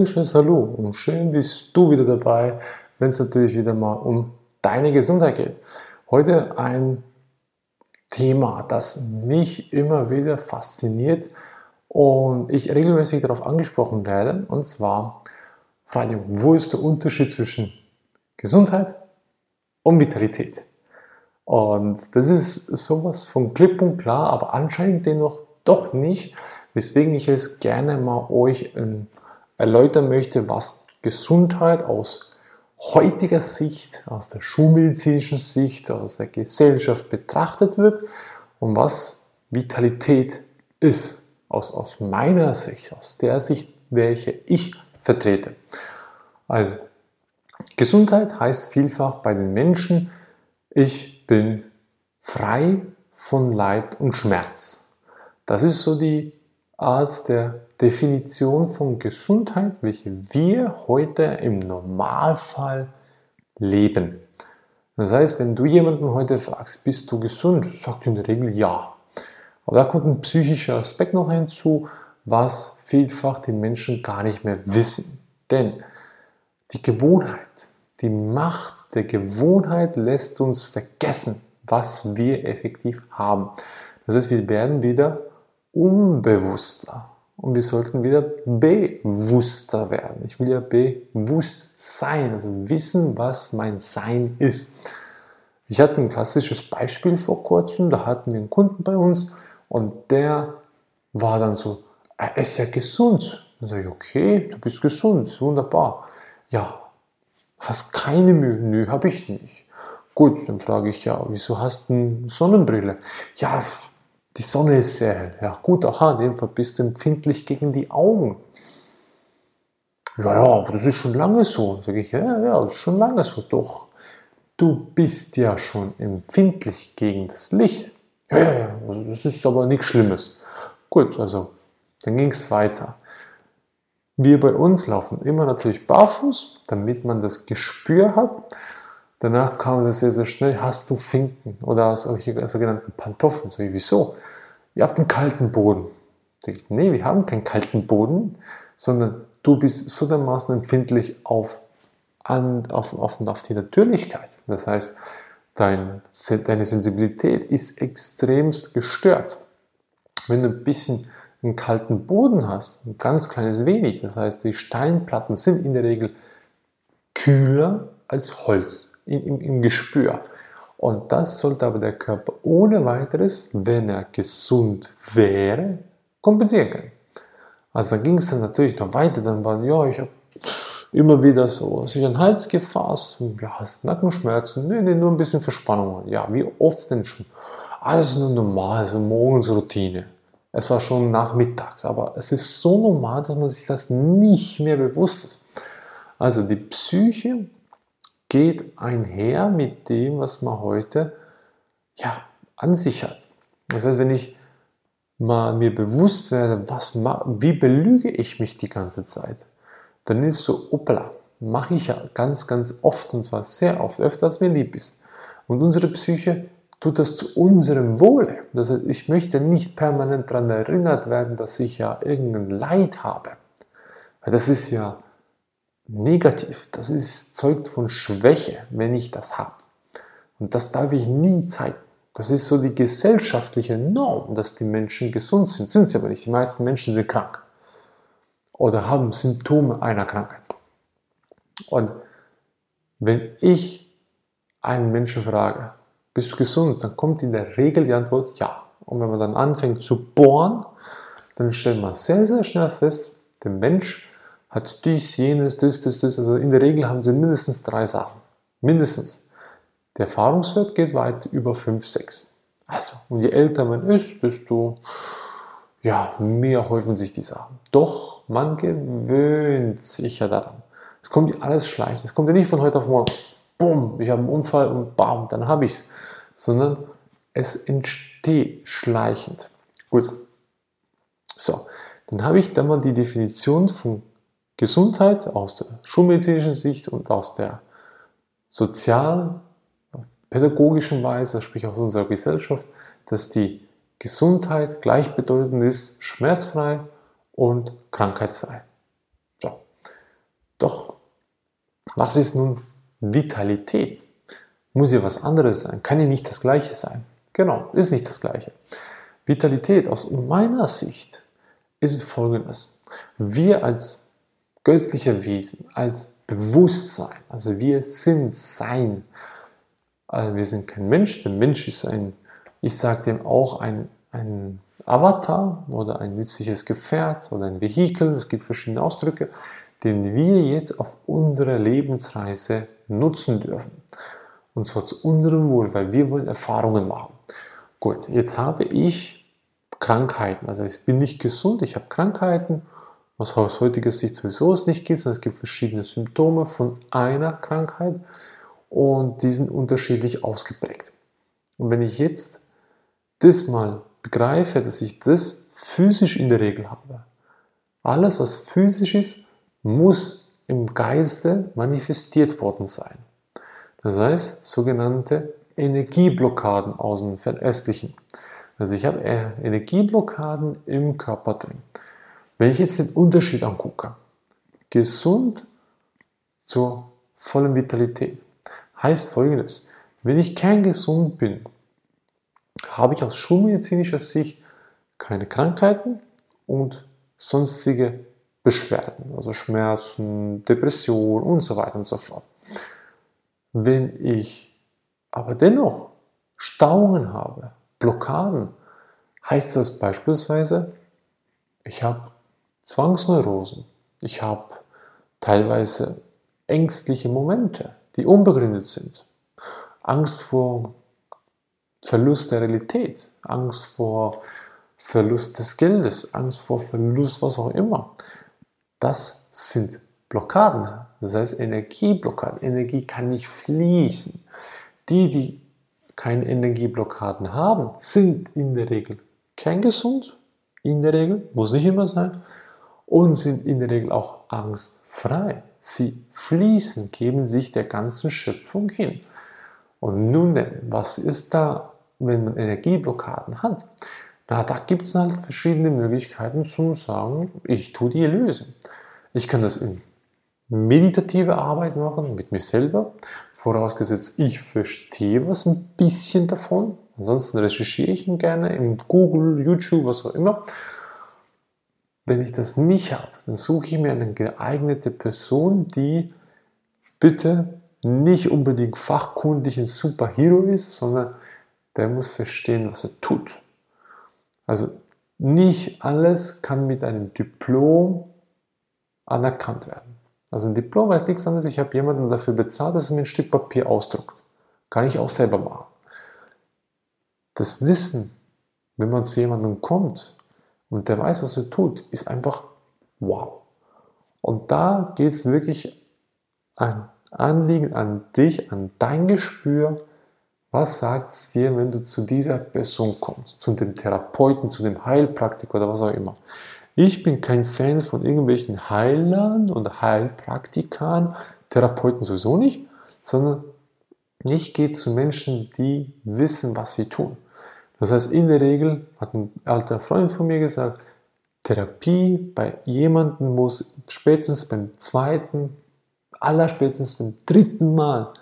wunderschönes Hallo und schön bist du wieder dabei, wenn es natürlich wieder mal um deine Gesundheit geht. Heute ein Thema, das mich immer wieder fasziniert und ich regelmäßig darauf angesprochen werde, und zwar, Frage, wo ist der Unterschied zwischen Gesundheit und Vitalität? Und das ist sowas von klipp und klar, aber anscheinend dennoch doch nicht, weswegen ich es gerne mal euch ähm, erläutern möchte, was Gesundheit aus heutiger Sicht, aus der schulmedizinischen Sicht, aus der Gesellschaft betrachtet wird und was Vitalität ist, aus, aus meiner Sicht, aus der Sicht, welche ich vertrete. Also, Gesundheit heißt vielfach bei den Menschen, ich bin frei von Leid und Schmerz. Das ist so die Art der Definition von Gesundheit, welche wir heute im Normalfall leben. Das heißt, wenn du jemanden heute fragst, bist du gesund, sagt in der Regel ja. Aber da kommt ein psychischer Aspekt noch hinzu, was vielfach die Menschen gar nicht mehr wissen. Denn die Gewohnheit, die Macht der Gewohnheit lässt uns vergessen, was wir effektiv haben. Das heißt, wir werden wieder unbewusster. Und wir sollten wieder bewusster werden. Ich will ja bewusst sein, also wissen, was mein Sein ist. Ich hatte ein klassisches Beispiel vor kurzem, da hatten wir einen Kunden bei uns und der war dann so, er ist ja gesund. Dann sage ich, okay, du bist gesund, wunderbar. Ja, hast keine Mühe? Nö, habe ich nicht. Gut, dann frage ich ja, wieso hast du eine Sonnenbrille? Ja, die Sonne ist sehr hell. Ja, gut, aha, in dem Fall bist du empfindlich gegen die Augen. Ja, ja, aber das ist schon lange so. Sage ich, ja, ja, das ist schon lange so. Doch, du bist ja schon empfindlich gegen das Licht. Ja, ja, also das ist aber nichts Schlimmes. Gut, also dann ging es weiter. Wir bei uns laufen immer natürlich barfuß, damit man das Gespür hat. Danach kam das sehr, sehr schnell, hast du Finken oder sogenannten Pantoffeln? So, wieso? Ihr habt einen kalten Boden. Ich, nee, wir haben keinen kalten Boden, sondern du bist so dermaßen empfindlich auf, an, auf, auf, auf die Natürlichkeit. Das heißt, dein, deine Sensibilität ist extremst gestört. Wenn du ein bisschen einen kalten Boden hast, ein ganz kleines wenig, das heißt, die Steinplatten sind in der Regel kühler als Holz im, im Gespür. Und das sollte aber der Körper ohne weiteres, wenn er gesund wäre, kompensieren können. Also dann ging es dann natürlich noch weiter. Dann war, ja, ich habe immer wieder so sich an den Hals gefasst. Ja, hast Nackenschmerzen? Nee, nee, nur ein bisschen Verspannung. Ja, wie oft denn schon? Alles nur normal, so Morgensroutine. Es war schon nachmittags, aber es ist so normal, dass man sich das nicht mehr bewusst ist. Also die Psyche geht einher mit dem, was man heute ja, an sich hat. Das heißt, wenn ich mal mir bewusst werde, was, wie belüge ich mich die ganze Zeit, dann ist so, opla, mache ich ja ganz, ganz oft und zwar sehr oft, öfter als mir lieb ist. Und unsere Psyche tut das zu unserem Wohle. Das heißt, ich möchte nicht permanent daran erinnert werden, dass ich ja irgendein Leid habe. Weil das ist ja negativ. Das ist, zeugt von Schwäche, wenn ich das habe. Und das darf ich nie zeigen. Das ist so die gesellschaftliche Norm, dass die Menschen gesund sind. Sind sie aber nicht. Die meisten Menschen sind krank oder haben Symptome einer Krankheit. Und wenn ich einen Menschen frage, bist du gesund, dann kommt in der Regel die Antwort ja. Und wenn man dann anfängt zu bohren, dann stellt man sehr, sehr schnell fest, der Mensch hat dies, jenes, das, das, das. Also in der Regel haben sie mindestens drei Sachen. Mindestens. Der Erfahrungswert geht weit über 5, 6. Also, und je älter man ist, desto ja, mehr häufen sich die Sachen. Doch man gewöhnt sich ja daran. Es kommt ja alles schleichend. Es kommt ja nicht von heute auf morgen. Bumm, ich habe einen Unfall und bam, dann habe ich es. Sondern es entsteht schleichend. Gut. So, dann habe ich dann mal die Definition von Gesundheit aus der schulmedizinischen Sicht und aus der sozial-pädagogischen Weise, sprich aus unserer Gesellschaft, dass die Gesundheit gleichbedeutend ist schmerzfrei und krankheitsfrei. So. Doch, was ist nun Vitalität? Muss ja was anderes sein, kann ja nicht das gleiche sein. Genau, ist nicht das gleiche. Vitalität aus meiner Sicht ist folgendes. Wir als göttliche Wesen, als Bewusstsein, also wir sind Sein. Also wir sind kein Mensch, der Mensch ist ein, ich sage dem auch ein, ein Avatar oder ein nützliches Gefährt oder ein Vehikel, es gibt verschiedene Ausdrücke, den wir jetzt auf unserer Lebensreise nutzen dürfen. Und zwar zu unserem Wohl, weil wir wollen Erfahrungen machen. Gut, jetzt habe ich Krankheiten, also ich bin nicht gesund, ich habe Krankheiten, aus heutiger Sicht sowieso es nicht gibt, sondern es gibt verschiedene Symptome von einer Krankheit und die sind unterschiedlich ausgeprägt. Und wenn ich jetzt das mal begreife, dass ich das physisch in der Regel habe, alles, was physisch ist, muss im Geiste manifestiert worden sein. Das heißt, sogenannte Energieblockaden aus dem Fernöstlichen. Also ich habe Energieblockaden im Körper drin. Wenn ich jetzt den Unterschied angucke, gesund zur vollen Vitalität, heißt folgendes, wenn ich kerngesund bin, habe ich aus schulmedizinischer Sicht keine Krankheiten und sonstige Beschwerden, also Schmerzen, Depression und so weiter und so fort. Wenn ich aber dennoch Stauungen habe, Blockaden, heißt das beispielsweise, ich habe Zwangsneurosen, ich habe teilweise ängstliche Momente, die unbegründet sind, Angst vor Verlust der Realität, Angst vor Verlust des Geldes, Angst vor Verlust, was auch immer. Das sind Blockaden, das heißt Energieblockaden. Energie kann nicht fließen. Die, die keine Energieblockaden haben, sind in der Regel kerngesund, in der Regel, muss nicht immer sein, und sind in der Regel auch angstfrei. Sie fließen, geben sich der ganzen Schöpfung hin. Und nun denn, was ist da, wenn man Energieblockaden hat? Na, da gibt es halt verschiedene Möglichkeiten zum sagen, ich tue die lösen. Ich kann das in meditative Arbeit machen mit mir selber, vorausgesetzt ich verstehe was ein bisschen davon. Ansonsten recherchiere ich ihn gerne in Google, YouTube, was auch immer. Wenn ich das nicht habe, dann suche ich mir eine geeignete Person, die bitte nicht unbedingt fachkundig ein Superhero ist, sondern der muss verstehen, was er tut. Also nicht alles kann mit einem Diplom anerkannt werden. Also ein Diplom heißt nichts anderes, ich habe jemanden dafür bezahlt, dass er mir ein Stück Papier ausdruckt. Kann ich auch selber machen. Das Wissen, wenn man zu jemandem kommt und der weiß, was er tut, ist einfach wow. Und da geht es wirklich ein Anliegen an dich, an dein Gespür. Was sagt es dir, wenn du zu dieser Person kommst, zu dem Therapeuten, zu dem Heilpraktiker oder was auch immer? Ich bin kein Fan von irgendwelchen Heilern und Heilpraktikern, Therapeuten sowieso nicht, sondern ich gehe zu Menschen, die wissen, was sie tun. Das heißt, in der Regel hat ein alter Freund von mir gesagt, Therapie bei jemandem muss spätestens beim zweiten, allerspätestens beim dritten Mal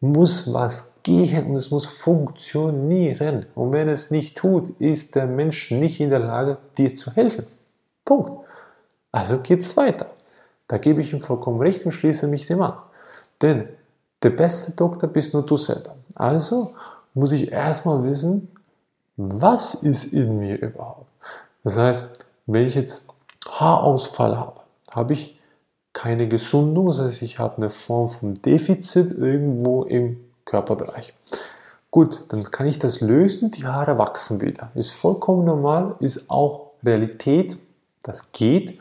muss was gehen und es muss funktionieren. Und wenn es nicht tut, ist der Mensch nicht in der Lage, dir zu helfen. Punkt. Also geht es weiter. Da gebe ich ihm vollkommen recht und schließe mich dem an. Denn der beste Doktor bist nur du selber. Also muss ich erstmal wissen, was ist in mir überhaupt. Das heißt, wenn ich jetzt Haarausfall habe, habe ich keine Gesundung, das heißt, ich habe eine Form von Defizit irgendwo im Körperbereich. Gut, dann kann ich das lösen, die Haare wachsen wieder. Ist vollkommen normal, ist auch Realität, das geht.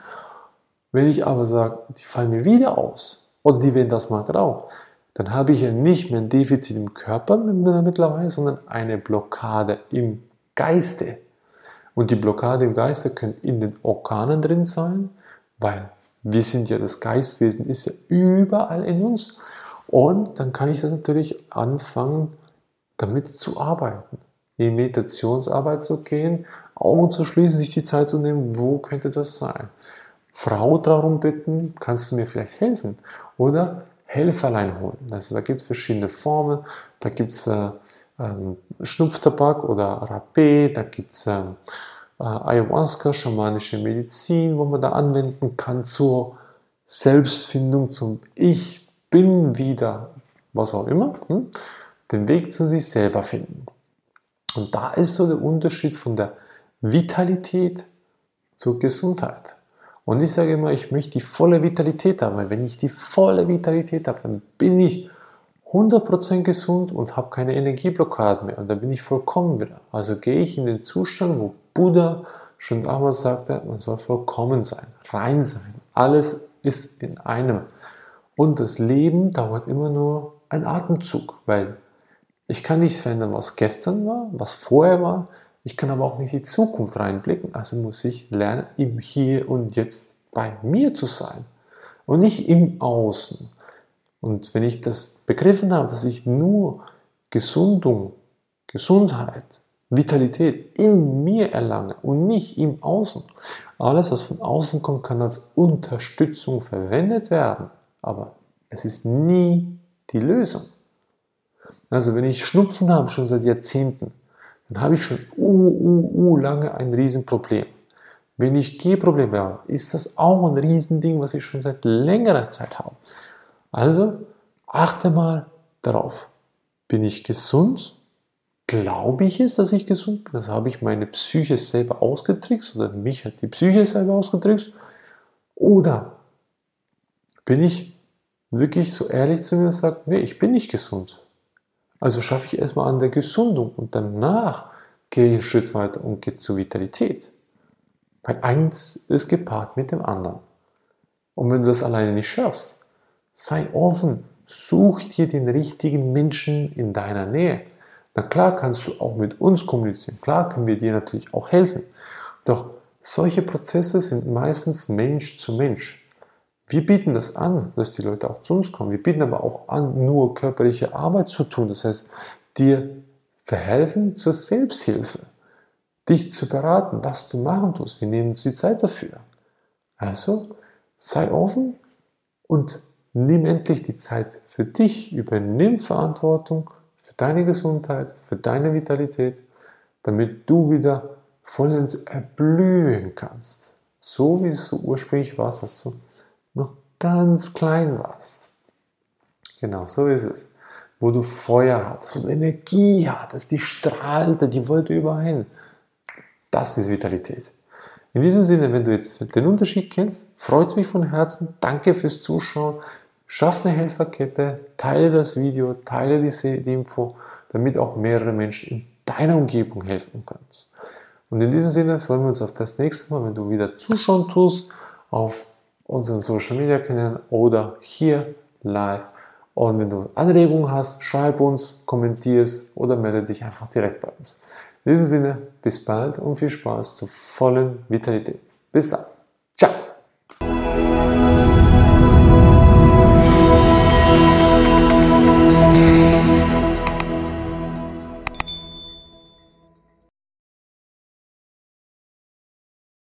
Wenn ich aber sage, die fallen mir wieder aus oder die werden das mal grau, dann habe ich ja nicht mehr ein Defizit im Körper mittlerweile, sondern eine Blockade im Geiste. Und die Blockade im Geiste können in den Organen drin sein, weil wir sind ja das Geistwesen, ist ja überall in uns. Und dann kann ich das natürlich anfangen, damit zu arbeiten. In Meditationsarbeit zu gehen, Augen zu schließen, sich die Zeit zu nehmen, wo könnte das sein? Frau darum bitten, kannst du mir vielleicht helfen? Oder Helferlein holen. Also da gibt es verschiedene Formen. Da gibt es äh, ähm, Schnupftabak oder Rapé, da gibt es äh, Ayahuasca, schamanische Medizin, wo man da anwenden kann zur Selbstfindung, zum Ich bin wieder, was auch immer, hm? den Weg zu sich selber finden. Und da ist so der Unterschied von der Vitalität zur Gesundheit. Und ich sage immer, ich möchte die volle Vitalität haben, weil wenn ich die volle Vitalität habe, dann bin ich 100% gesund und habe keine Energieblockaden mehr und dann bin ich vollkommen wieder. Also gehe ich in den Zustand, wo Buddha schon damals sagte, man soll vollkommen sein, rein sein. Alles ist in einem. Und das Leben dauert immer nur ein Atemzug, weil ich kann nicht verändern, was gestern war, was vorher war. Ich kann aber auch nicht in die Zukunft reinblicken. Also muss ich lernen, im Hier und Jetzt bei mir zu sein und nicht im Außen. Und wenn ich das begriffen habe, dass ich nur Gesundung, Gesundheit, Vitalität in mir erlange und nicht im Außen. Alles, was von außen kommt, kann als Unterstützung verwendet werden, aber es ist nie die Lösung. Also wenn ich Schnupfen habe, schon seit Jahrzehnten, dann habe ich schon uh, uh, uh, lange ein Riesenproblem. Wenn ich Gehprobleme habe, ist das auch ein Riesending, was ich schon seit längerer Zeit habe. Also achte mal darauf. Bin ich gesund? Glaube ich es, dass ich gesund bin? Das habe ich meine Psyche selber ausgetrickst oder mich hat die Psyche selber ausgetrickst? Oder bin ich wirklich so ehrlich zu mir und sage, nee, ich bin nicht gesund. Also schaffe ich erstmal an der Gesundung und danach gehe ich einen Schritt weiter und gehe zur Vitalität. Weil eins ist gepaart mit dem anderen. Und wenn du das alleine nicht schaffst, sei offen, such dir den richtigen Menschen in deiner Nähe. Na klar kannst du auch mit uns kommunizieren, klar können wir dir natürlich auch helfen. Doch solche Prozesse sind meistens Mensch zu Mensch. Wir bieten das an, dass die Leute auch zu uns kommen. Wir bieten aber auch an, nur körperliche Arbeit zu tun. Das heißt, dir verhelfen zur Selbsthilfe, dich zu beraten, was du machen tust. Wir nehmen uns die Zeit dafür. Also sei offen und nimm endlich die Zeit für dich. Übernimm Verantwortung für deine Gesundheit, für deine Vitalität, damit du wieder vollends erblühen kannst. So wie es so ursprünglich war, dass du ganz klein warst. Genau, so ist es. Wo du Feuer hattest, wo du Energie hattest, die strahlte, die wollte überall hin. Das ist Vitalität. In diesem Sinne, wenn du jetzt den Unterschied kennst, freut es mich von Herzen. Danke fürs Zuschauen. Schaff eine Helferkette, teile das Video, teile die, Info, damit auch mehrere Menschen in deiner Umgebung helfen kannst. Und in diesem Sinne freuen wir uns auf das nächste Mal, wenn du wieder zuschauen tust auf unseren Social Media Kanälen oder hier live. Und wenn du Anregungen hast, schreib uns, kommentier es oder melde dich einfach direkt bei uns. In diesem Sinne, bis bald und viel Spaß zur vollen Vitalität. Bis dann.